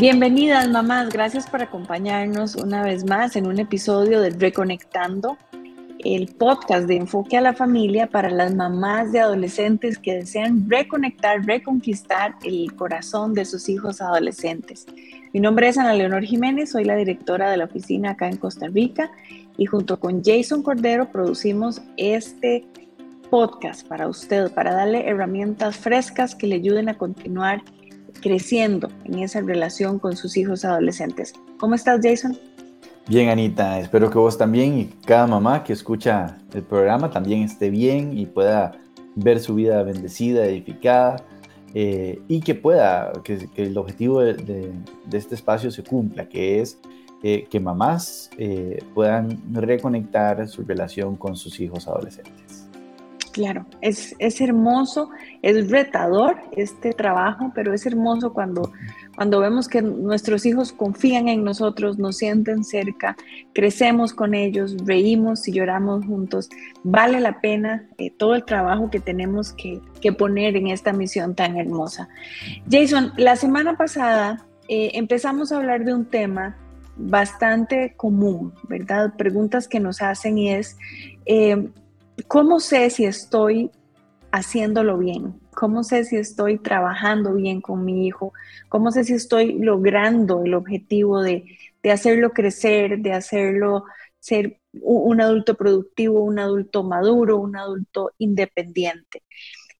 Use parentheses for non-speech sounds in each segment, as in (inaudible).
Bienvenidas mamás, gracias por acompañarnos una vez más en un episodio de Reconectando, el podcast de enfoque a la familia para las mamás de adolescentes que desean reconectar, reconquistar el corazón de sus hijos adolescentes. Mi nombre es Ana Leonor Jiménez, soy la directora de la oficina acá en Costa Rica y junto con Jason Cordero producimos este podcast para usted, para darle herramientas frescas que le ayuden a continuar creciendo en esa relación con sus hijos adolescentes. ¿Cómo estás, Jason? Bien, Anita, espero que vos también y cada mamá que escucha el programa también esté bien y pueda ver su vida bendecida, edificada eh, y que pueda, que, el objetivo de, este espacio se cumpla, que es eh, que mamás eh, puedan reconectar su relación con sus hijos adolescentes. Claro, es, es, hermoso, es retador este trabajo, pero es hermoso cuando, cuando vemos que nuestros hijos confían en nosotros, nos sienten cerca, crecemos con ellos, reímos y lloramos juntos. Vale la pena eh, todo el trabajo que tenemos que, que, poner en esta misión tan hermosa. Jason, la semana pasada eh, empezamos a hablar de un tema bastante común, ¿verdad? Preguntas que nos hacen y es... Eh, ¿Cómo sé si estoy haciéndolo bien? ¿Cómo sé si estoy trabajando bien con mi hijo? ¿Cómo sé si estoy logrando el objetivo de, hacerlo crecer, de hacerlo ser un adulto productivo, un adulto maduro, un adulto independiente?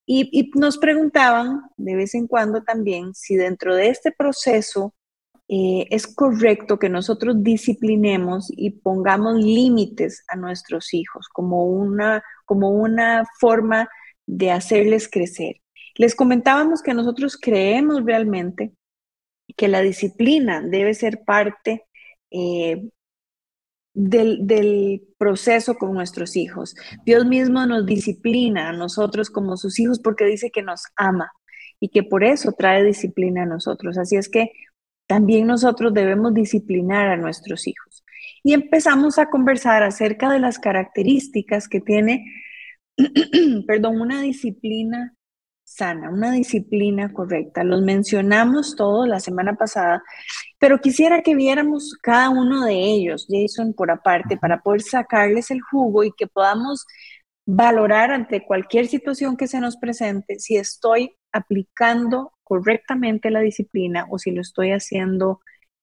Y, nos preguntaban de vez en cuando también si dentro de este proceso eh, es correcto que nosotros disciplinemos y pongamos límites a nuestros hijos como una, como una forma de hacerles crecer. Les comentábamos que nosotros creemos realmente que la disciplina debe ser parte eh, del, del, proceso con nuestros hijos. Dios mismo nos disciplina a nosotros como sus hijos porque dice que nos ama y que por eso trae disciplina a nosotros. Así es que también nosotros debemos disciplinar a nuestros hijos. Y empezamos a conversar acerca de las características que tiene, (clears throat) perdón, una disciplina sana, una disciplina correcta. Los mencionamos todos la semana pasada, pero quisiera que viéramos cada uno de ellos, Jason, por aparte, para poder sacarles el jugo y que podamos valorar ante cualquier situación que se nos presente si estoy aplicando correctamente la disciplina o si lo estoy haciendo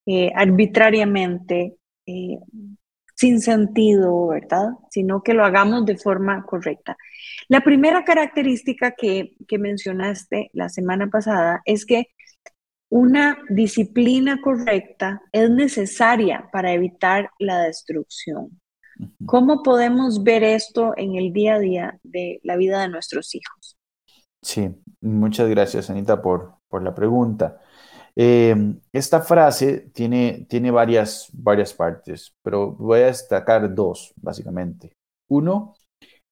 eh, arbitrariamente, eh, sin sentido, ¿verdad? Sino que lo hagamos de forma correcta. La primera característica que, que mencionaste la semana pasada es que una disciplina correcta es necesaria para evitar la destrucción. ¿Cómo podemos ver esto en el día a día de la vida de nuestros hijos? Sí, muchas gracias, Anita, por, por la pregunta. Em, esta frase tiene, tiene varias, varias partes, pero voy a destacar dos, básicamente. Uno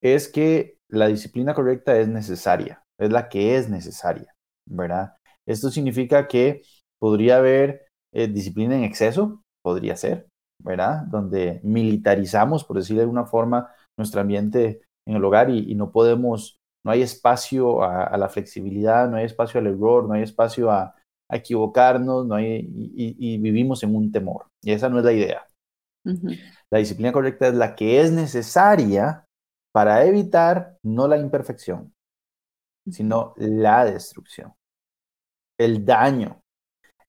es que la disciplina correcta es necesaria, es la que es necesaria, ¿verdad? Esto significa que podría haber eh, disciplina en exceso, podría ser, ¿verdad? Donde militarizamos, por decir de alguna forma, nuestro ambiente en el hogar y no podemos no hay espacio a, la flexibilidad, no hay espacio al error, no hay espacio a, equivocarnos, no hay, y, vivimos en un temor. Y esa no es la idea. La disciplina correcta es la que es necesaria para evitar no la imperfección, sino la destrucción, el daño.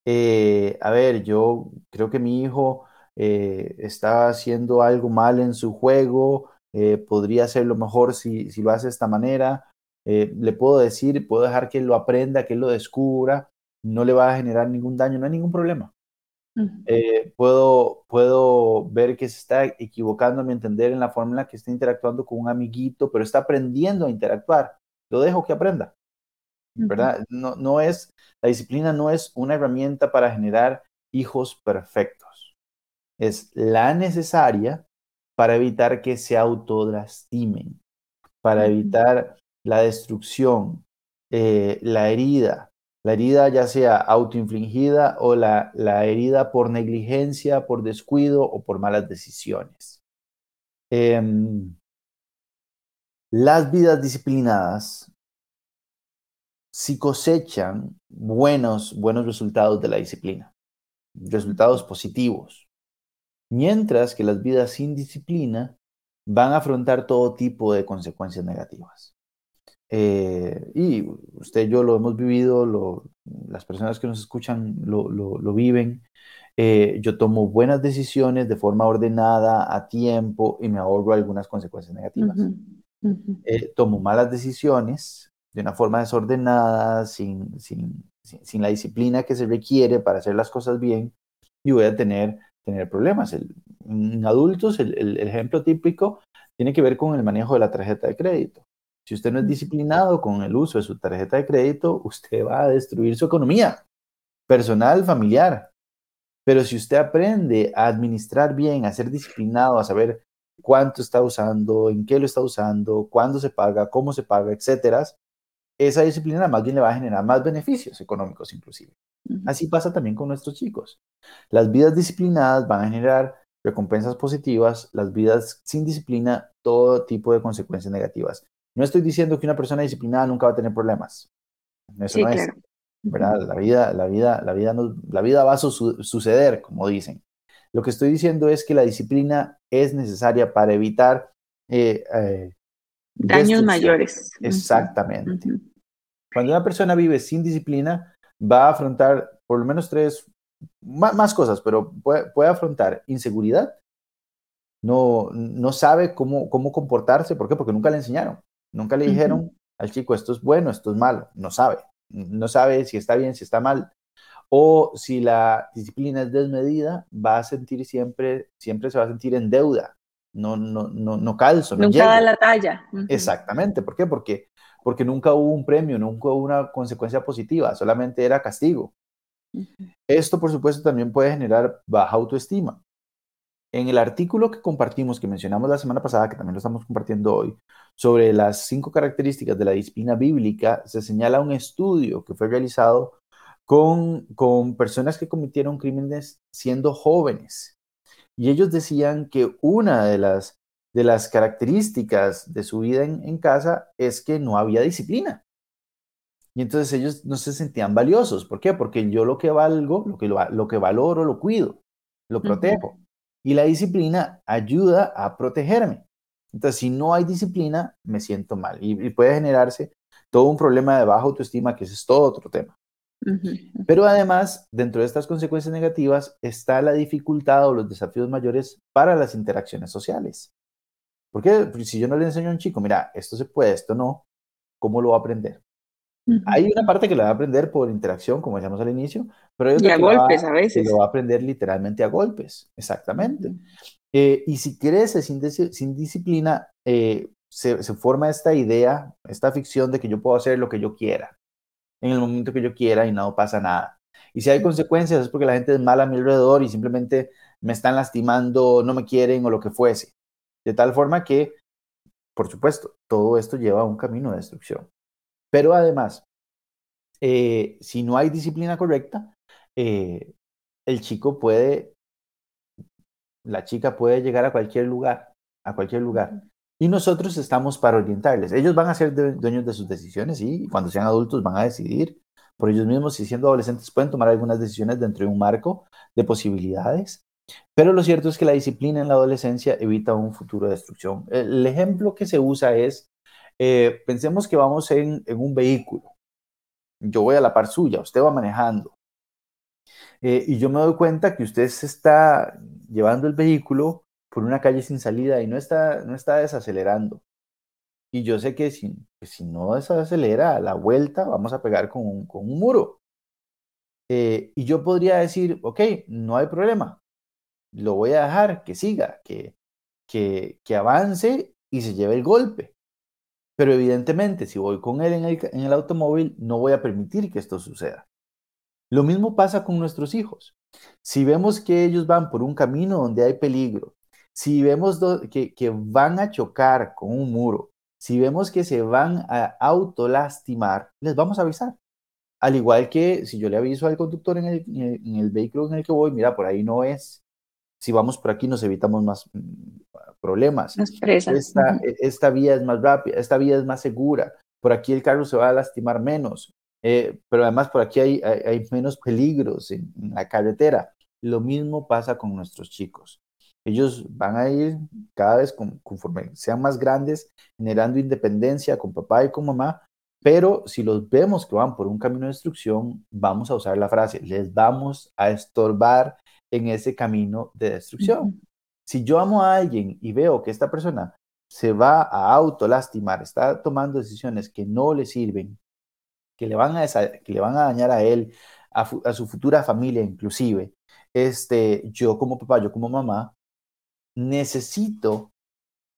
Eh, a ver, yo creo que mi hijo eh, está haciendo algo mal en su juego, eh, podría hacerlo mejor si, si, lo hace de esta manera. Eh, le puedo decir, puedo dejar que él lo aprenda, que él lo descubra, no le va a generar ningún daño, no hay ningún problema. Eh, puedo, puedo ver que se está equivocando a mi entender en la forma en la que está interactuando con un amiguito, pero está aprendiendo a interactuar. Lo dejo que aprenda. ¿Verdad? No, no es, la disciplina no es una herramienta para generar hijos perfectos. Es la necesaria para evitar que se autolastimen, para evitar la destrucción, eh, la herida, la herida ya sea autoinfligida o la, la, herida por negligencia, por descuido o por malas decisiones. Em, las vidas disciplinadas sí cosechan buenos, buenos resultados de la disciplina. resultados positivos. Mientras que las vidas sin disciplina van a afrontar todo tipo de consecuencias negativas. Eh, y usted y yo lo hemos vivido, las personas que nos escuchan lo, viven. Eh, yo tomo buenas decisiones de forma ordenada, a tiempo, y me ahorro algunas consecuencias negativas. Eh, tomo malas decisiones de una forma desordenada, sin, sin, sin, la disciplina que se requiere para hacer las cosas bien, y voy a tener, tener problemas. en adultos, el, el ejemplo típico tiene que ver con el manejo de la tarjeta de crédito. Si usted no es disciplinado con el uso de su tarjeta de crédito, usted va a destruir su economía personal, familiar. Pero si usted aprende a administrar bien, a ser disciplinado, a saber cuánto está usando, en qué lo está usando, cuándo se paga, cómo se paga, etcétera, esa disciplina más bien le va a generar más beneficios económicos inclusive. Así pasa también con nuestros chicos. Las vidas disciplinadas van a generar recompensas positivas, las vidas sin disciplina, todo tipo de consecuencias negativas. No estoy diciendo que una persona disciplinada nunca va a tener problemas. Eso no es. ¿verdad? La vida, la vida, la vida, la vida va a suceder, como dicen. Lo que estoy diciendo es que la disciplina es necesaria para evitar eh, eh, daños mayores. Exactamente. Cuando una persona vive sin disciplina, va a afrontar por lo menos tres más, cosas, pero puede, afrontar inseguridad, no, no sabe cómo, cómo comportarse, ¿por qué? Porque nunca le enseñaron, nunca le dijeron al chico esto es bueno, esto es malo, no sabe, no sabe si está bien, si está mal, o si la disciplina es desmedida, va a sentir siempre, siempre se va a sentir en deuda, no, no, no, no calzo. No nunca da la talla. Exactamente, ¿por qué? Porque, porque nunca hubo un premio, nunca hubo una consecuencia positiva, solamente era castigo. Esto, por supuesto, también puede generar baja autoestima. En el artículo que compartimos, que mencionamos la semana pasada, que también lo estamos compartiendo hoy, sobre las cinco características de la disciplina bíblica, se señala un estudio que fue realizado con, con personas que cometieron crímenes siendo jóvenes. Y ellos decían que una de las, de las características de su vida en casa es que no había disciplina. Y entonces ellos no se sentían valiosos. ¿Por qué? Porque yo lo que valgo, lo que, lo, que valoro, lo cuido, lo protejo. Y la disciplina ayuda a protegerme. Entonces, si no hay disciplina, me siento mal. Y, puede generarse todo un problema de baja autoestima, que ese es todo otro tema. Pero además, dentro de estas consecuencias negativas está la dificultad o los desafíos mayores para las interacciones sociales. Porque si yo no le enseño a un chico, mira, esto se puede, esto no, ¿cómo lo va a aprender? Hay una parte que lo va a aprender por interacción, como decíamos al inicio, pero hay otra y a golpes a veces. Que lo va a aprender literalmente a golpes, exactamente. Eh, y si crece sin, sin disciplina, eh, se, se, forma esta idea, esta ficción de que yo puedo hacer lo que yo quiera, en el momento que yo quiera y no pasa nada. Y si hay consecuencias es porque la gente es mala a mi alrededor y simplemente me están lastimando, no me quieren o lo que fuese. De tal forma que, por supuesto, todo esto lleva a un camino de destrucción. Pero además, eh, si no hay disciplina correcta, eh, el chico puede, la chica puede llegar a cualquier lugar, a cualquier lugar. Y nosotros estamos para orientarles. Ellos van a ser dueños de sus decisiones y cuando sean adultos van a decidir por ellos mismos y siendo adolescentes pueden tomar algunas decisiones dentro de un marco de posibilidades. Pero lo cierto es que la disciplina en la adolescencia evita un futuro de destrucción. El ejemplo que se usa es eh, pensemos que vamos en, un vehículo. Yo voy a la par suya, usted va manejando. Eh, y yo me doy cuenta que usted se está llevando el vehículo por una calle sin salida y no está, no está desacelerando. Y yo sé que si, si no desacelera a la vuelta, vamos a pegar con un, con un muro. Eh, y yo podría decir, ok, no hay problema, lo voy a dejar que siga, que, que, que avance y se lleve el golpe. Pero evidentemente, si voy con él en el, automóvil, no voy a permitir que esto suceda. Lo mismo pasa con nuestros hijos. Si vemos que ellos van por un camino donde hay peligro, si vemos que, que, van a chocar con un muro, si vemos que se van a autolastimar, les vamos a avisar. Al igual que si yo le aviso al conductor en el, en el, vehículo en el que voy, mira, por ahí no es. Si vamos por aquí nos evitamos más, problemas. Esta, e, esta, vía es más rápida, esta vía es más segura, por aquí el carro se va a lastimar menos, eh, pero además por aquí hay, hay, menos peligros en, la carretera. lo mismo pasa con nuestros chicos. Ellos van a ir cada vez conforme sean más grandes, generando independencia con papá y con mamá, pero si los vemos que van por un camino de destrucción, vamos a usar la frase, les vamos a estorbar en ese camino de destrucción. Si yo amo a alguien y veo que esta persona se va a autolastimar, está tomando decisiones que no le sirven, que le van a, que le van a dañar a él, a, a, su futura familia inclusive, este, yo como papá, yo como mamá, necesito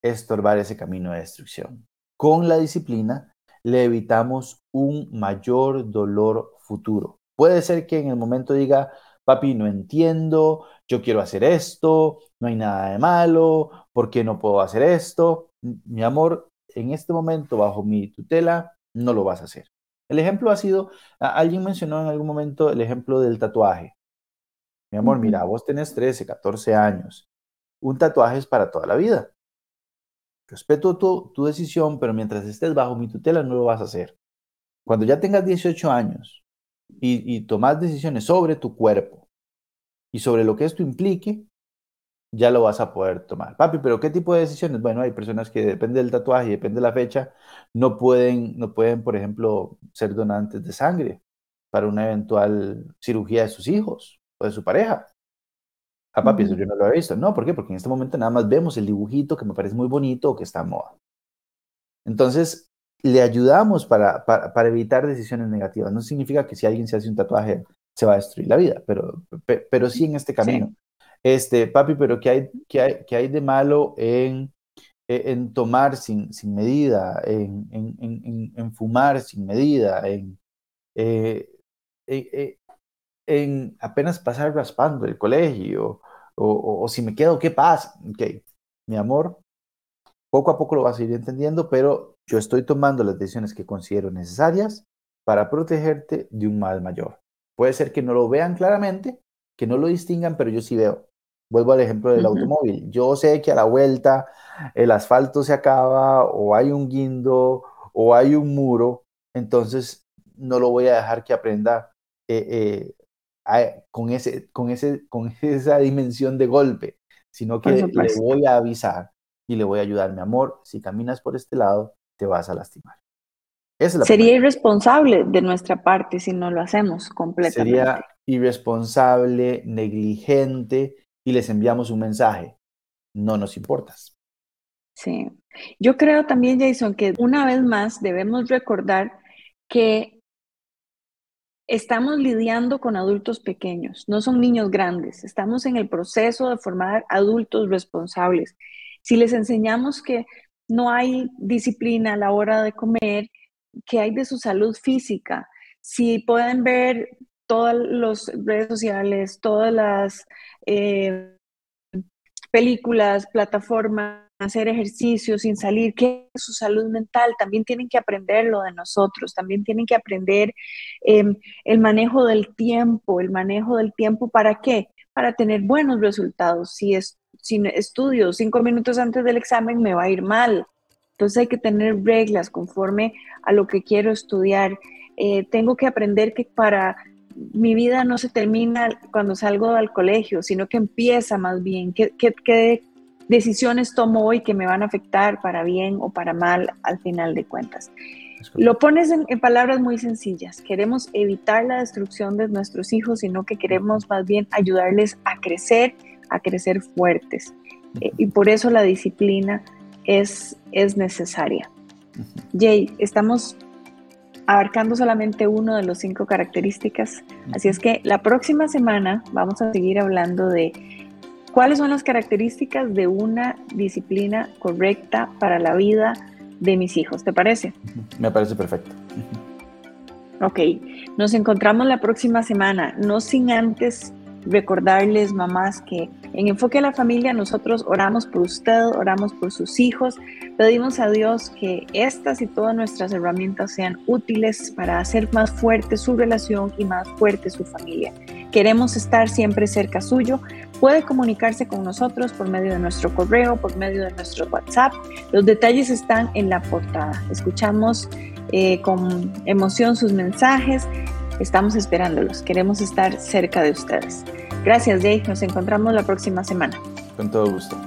estorbar ese camino de destrucción. Con la disciplina le evitamos un mayor dolor futuro. Puede ser que en el momento diga, papi, no entiendo, yo quiero hacer esto, no hay nada de malo, ¿por qué no puedo hacer esto? Mi amor, en este momento, bajo mi tutela, no lo vas a hacer. El ejemplo ha sido, alguien mencionó en algún momento el ejemplo del tatuaje. Mi amor, mira, vos tenés 13, 14 años. Un tatuaje es para toda la vida. Respeto tu, tu decisión, pero mientras estés bajo mi tutela no lo vas a hacer. Cuando ya tengas 18 años y, y tomas decisiones sobre tu cuerpo y sobre lo que esto implique, ya lo vas a poder tomar. Papi, pero ¿qué tipo de decisiones? Bueno, hay personas que depende del tatuaje y depende de la fecha, no pueden, no pueden, por ejemplo, ser donantes de sangre para una eventual cirugía de sus hijos o de su pareja. A papi, eso yo no lo he visto. No, ¿por qué? Porque en este momento nada más vemos el dibujito que me parece muy bonito o que está a moda. Entonces, le ayudamos para, para, evitar decisiones negativas. No significa que si alguien se hace un tatuaje se va a destruir la vida, pero, pero sí en este camino. Este, papi, pero ¿qué hay, qué hay, qué hay de malo en, e, en tomar sin, sin medida, en, en, en, fumar sin medida, en, eh, eh, eh, en apenas pasar raspando el colegio, o, si me quedo, ¿qué pasa? Ok, mi amor, poco a poco lo vas a ir entendiendo, pero yo estoy tomando las decisiones que considero necesarias para protegerte de un mal mayor. Puede ser que no lo vean claramente, que no lo distingan, pero yo sí veo. Vuelvo al ejemplo del automóvil. Yo sé que a la vuelta el asfalto se acaba o hay un guindo o hay un muro, entonces no lo voy a dejar que aprenda eh, eh, con, ese, con, ese, con (laughs) esa dimensión de golpe, sino que le voy a avisar y le voy a ayudar, mi amor, si caminas por este lado, te vas a lastimar. Sería irresponsable de nuestra parte si no lo hacemos completamente. Sería irresponsable, negligente y les enviamos un mensaje. No nos importas. Sí. Yo creo también, Jason, que una vez más debemos recordar que estamos lidiando con adultos pequeños, no son niños grandes, estamos en el proceso de formar adultos responsables. Si les enseñamos que no hay disciplina a la hora de comer, que hay de su salud física, si pueden ver todas las redes sociales, todas las eh, películas, plataformas, hacer ejercicio sin salir, que es su salud mental, también tienen que aprender lo de nosotros, también tienen que aprender em, el manejo del tiempo, el manejo del tiempo, ¿para qué? Para tener buenos resultados. Si, es, si estudio cinco minutos antes del examen, me va a ir mal. Entonces hay que tener reglas conforme a lo que quiero estudiar. Eh, tengo que aprender que para mi vida no se termina cuando salgo del colegio, sino que empieza más bien, que, que, que decisiones tomo hoy que me van a afectar para bien o para mal al final de cuentas. Lo pones en, palabras muy sencillas. Queremos evitar la destrucción de nuestros hijos, sino que queremos más bien ayudarles a crecer, a crecer fuertes. Eh, y por eso la disciplina es, es necesaria. Jay, estamos abarcando solamente uno de los cinco características, así es que la próxima semana vamos a seguir hablando de ¿Cuáles son las características de una disciplina correcta para la vida de mis hijos? ¿Te parece? Me parece perfecto. Ok, nos encontramos la próxima semana, no sin antes recordarles, mamás, que en Enfoque a la Familia nosotros oramos por usted, oramos por sus hijos, pedimos a Dios que estas y todas nuestras herramientas sean útiles para hacer más fuerte su relación y más fuerte su familia. Queremos estar siempre cerca suyo. Puede comunicarse con nosotros por medio de nuestro correo, por medio de nuestro WhatsApp. Los detalles están en la portada. Escuchamos eh, con emoción sus mensajes. Estamos esperándolos. Queremos estar cerca de ustedes. Gracias, Jay. Nos encontramos la próxima semana. Con todo gusto.